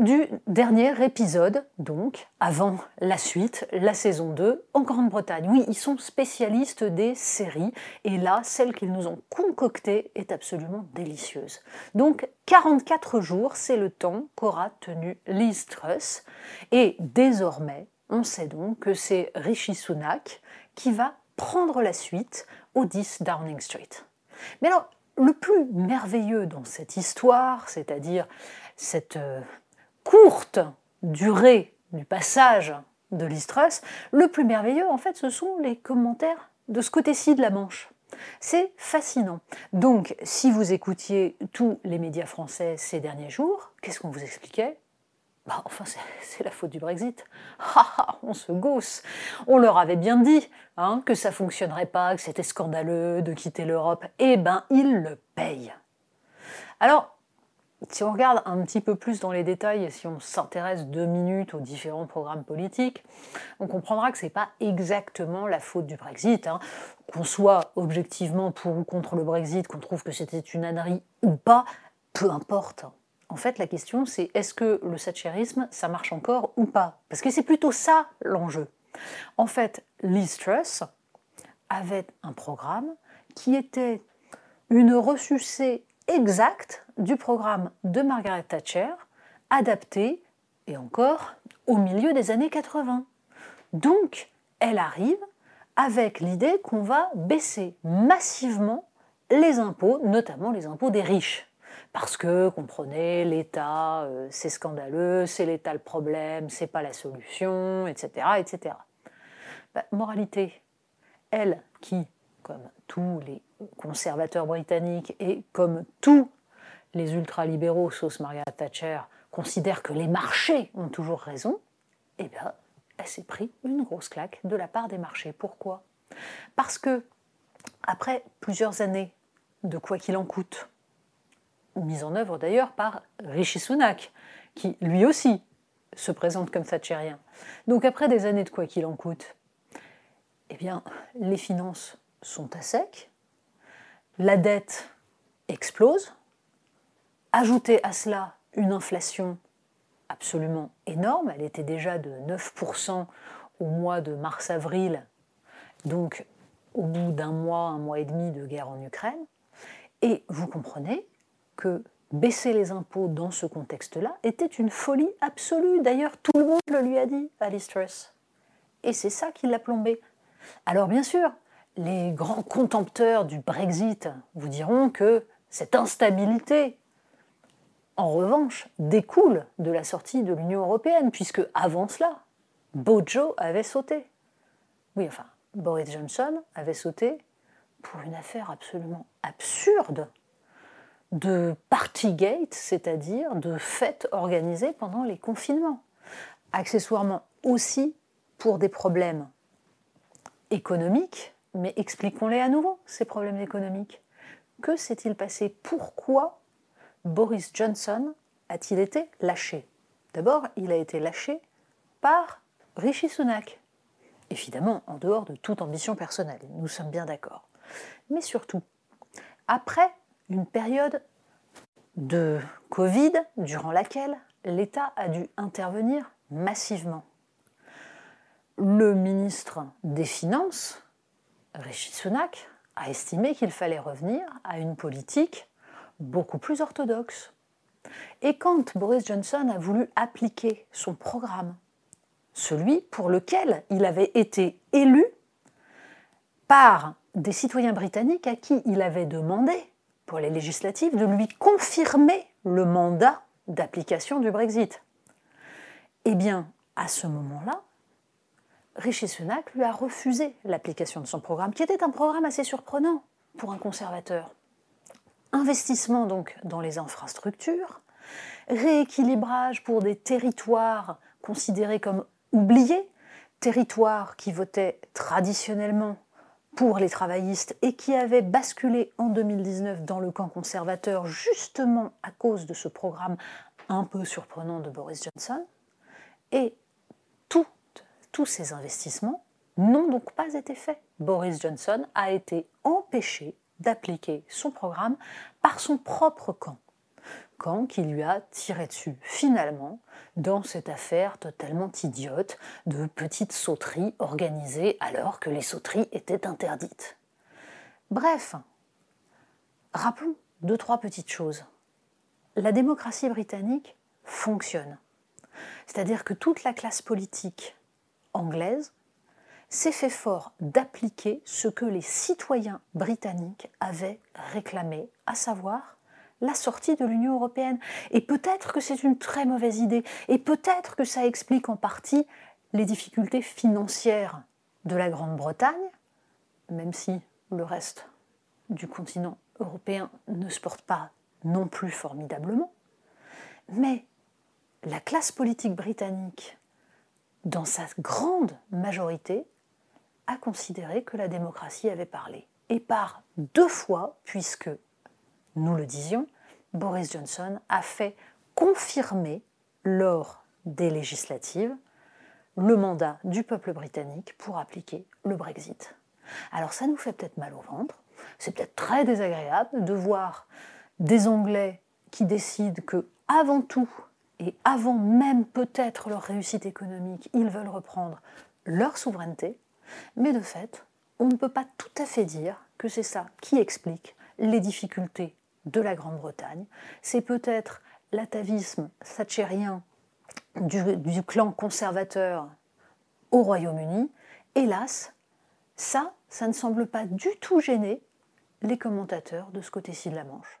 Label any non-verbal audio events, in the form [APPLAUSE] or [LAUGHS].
Du dernier épisode, donc, avant la suite, la saison 2, en Grande-Bretagne. Oui, ils sont spécialistes des séries, et là, celle qu'ils nous ont concoctée est absolument délicieuse. Donc, 44 jours, c'est le temps qu'aura tenu Liz Truss, et désormais, on sait donc que c'est Rishi Sunak qui va prendre la suite au 10 Downing Street. Mais alors, le plus merveilleux dans cette histoire, c'est-à-dire cette euh, courte durée du passage de Truss, le plus merveilleux, en fait, ce sont les commentaires de ce côté-ci de la Manche. C'est fascinant. Donc, si vous écoutiez tous les médias français ces derniers jours, qu'est-ce qu'on vous expliquait? Bah, enfin, c'est la faute du Brexit. [LAUGHS] on se gausse. On leur avait bien dit hein, que ça fonctionnerait pas, que c'était scandaleux de quitter l'Europe. Eh ben, ils le payent. Alors, si on regarde un petit peu plus dans les détails et si on s'intéresse deux minutes aux différents programmes politiques, on comprendra que ce n'est pas exactement la faute du Brexit. Hein. Qu'on soit objectivement pour ou contre le Brexit, qu'on trouve que c'était une ânerie ou pas, peu importe. En fait, la question, c'est est-ce que le satchérisme, ça marche encore ou pas? Parce que c'est plutôt ça l'enjeu. En fait, Liz Truss avait un programme qui était une ressucée exacte du programme de Margaret Thatcher, adapté, et encore, au milieu des années 80. Donc, elle arrive avec l'idée qu'on va baisser massivement les impôts, notamment les impôts des riches parce que, comprenez, l'État, euh, c'est scandaleux, c'est l'État le problème, c'est pas la solution, etc. etc. Bah, moralité, elle qui, comme tous les conservateurs britanniques et comme tous les ultralibéraux, sauce Margaret Thatcher, considèrent que les marchés ont toujours raison, eh bien, elle s'est pris une grosse claque de la part des marchés. Pourquoi? Parce que, après plusieurs années de quoi qu'il en coûte, mise en œuvre d'ailleurs par Rishi Sunak, qui lui aussi se présente comme thatchérien. Donc après des années de quoi qu'il en coûte, eh bien, les finances sont à sec, la dette explose, ajoutez à cela une inflation absolument énorme, elle était déjà de 9% au mois de mars-avril, donc au bout d'un mois, un mois et demi de guerre en Ukraine, et vous comprenez que baisser les impôts dans ce contexte-là était une folie absolue. D'ailleurs, tout le monde le lui a dit à Truss. Et c'est ça qui l'a plombé. Alors bien sûr, les grands contempteurs du Brexit vous diront que cette instabilité, en revanche, découle de la sortie de l'Union européenne, puisque avant cela, Bojo avait sauté. Oui, enfin, Boris Johnson avait sauté pour une affaire absolument absurde de partygate, c'est-à-dire de fêtes organisées pendant les confinements. Accessoirement aussi pour des problèmes économiques, mais expliquons-les à nouveau, ces problèmes économiques. Que s'est-il passé? Pourquoi Boris Johnson a-t-il été lâché? D'abord, il a été lâché par Rishi Sunak. Évidemment, en dehors de toute ambition personnelle, nous sommes bien d'accord. Mais surtout, après une période de Covid durant laquelle l'État a dû intervenir massivement. Le ministre des Finances, Rishi Sunak, a estimé qu'il fallait revenir à une politique beaucoup plus orthodoxe. Et quand Boris Johnson a voulu appliquer son programme, celui pour lequel il avait été élu par des citoyens britanniques à qui il avait demandé, pour les législatives, de lui confirmer le mandat d'application du Brexit. Eh bien, à ce moment-là, Rishi Sunak lui a refusé l'application de son programme, qui était un programme assez surprenant pour un conservateur. Investissement donc dans les infrastructures, rééquilibrage pour des territoires considérés comme oubliés, territoires qui votaient traditionnellement pour les travaillistes et qui avaient basculé en 2019 dans le camp conservateur justement à cause de ce programme un peu surprenant de Boris Johnson. Tous ces investissements n'ont donc pas été faits. Boris Johnson a été empêché d'appliquer son programme par son propre camp. Camp qui lui a tiré dessus finalement dans cette affaire totalement idiote de petites sauteries organisées alors que les sauteries étaient interdites. Bref, rappelons deux, trois petites choses. La démocratie britannique fonctionne. C'est-à-dire que toute la classe politique anglaise s'est fait fort d'appliquer ce que les citoyens britanniques avaient réclamé, à savoir la sortie de l'Union européenne. Et peut-être que c'est une très mauvaise idée, et peut-être que ça explique en partie les difficultés financières de la Grande-Bretagne, même si le reste du continent européen ne se porte pas non plus formidablement. Mais la classe politique britannique, dans sa grande majorité, a considéré que la démocratie avait parlé. Et par deux fois, puisque, nous le disions, Boris Johnson a fait confirmer lors des législatives le mandat du peuple britannique pour appliquer le Brexit. Alors ça nous fait peut-être mal au ventre, c'est peut-être très désagréable de voir des Anglais qui décident que, avant tout, et avant même peut-être leur réussite économique, ils veulent reprendre leur souveraineté, mais de fait, on ne peut pas tout à fait dire que c'est ça qui explique les difficultés de la Grande-Bretagne. C'est peut-être l'atavisme thatchérien du, du clan conservateur au Royaume-Uni. Hélas, ça, ça ne semble pas du tout gêner les commentateurs de ce côté-ci de la Manche.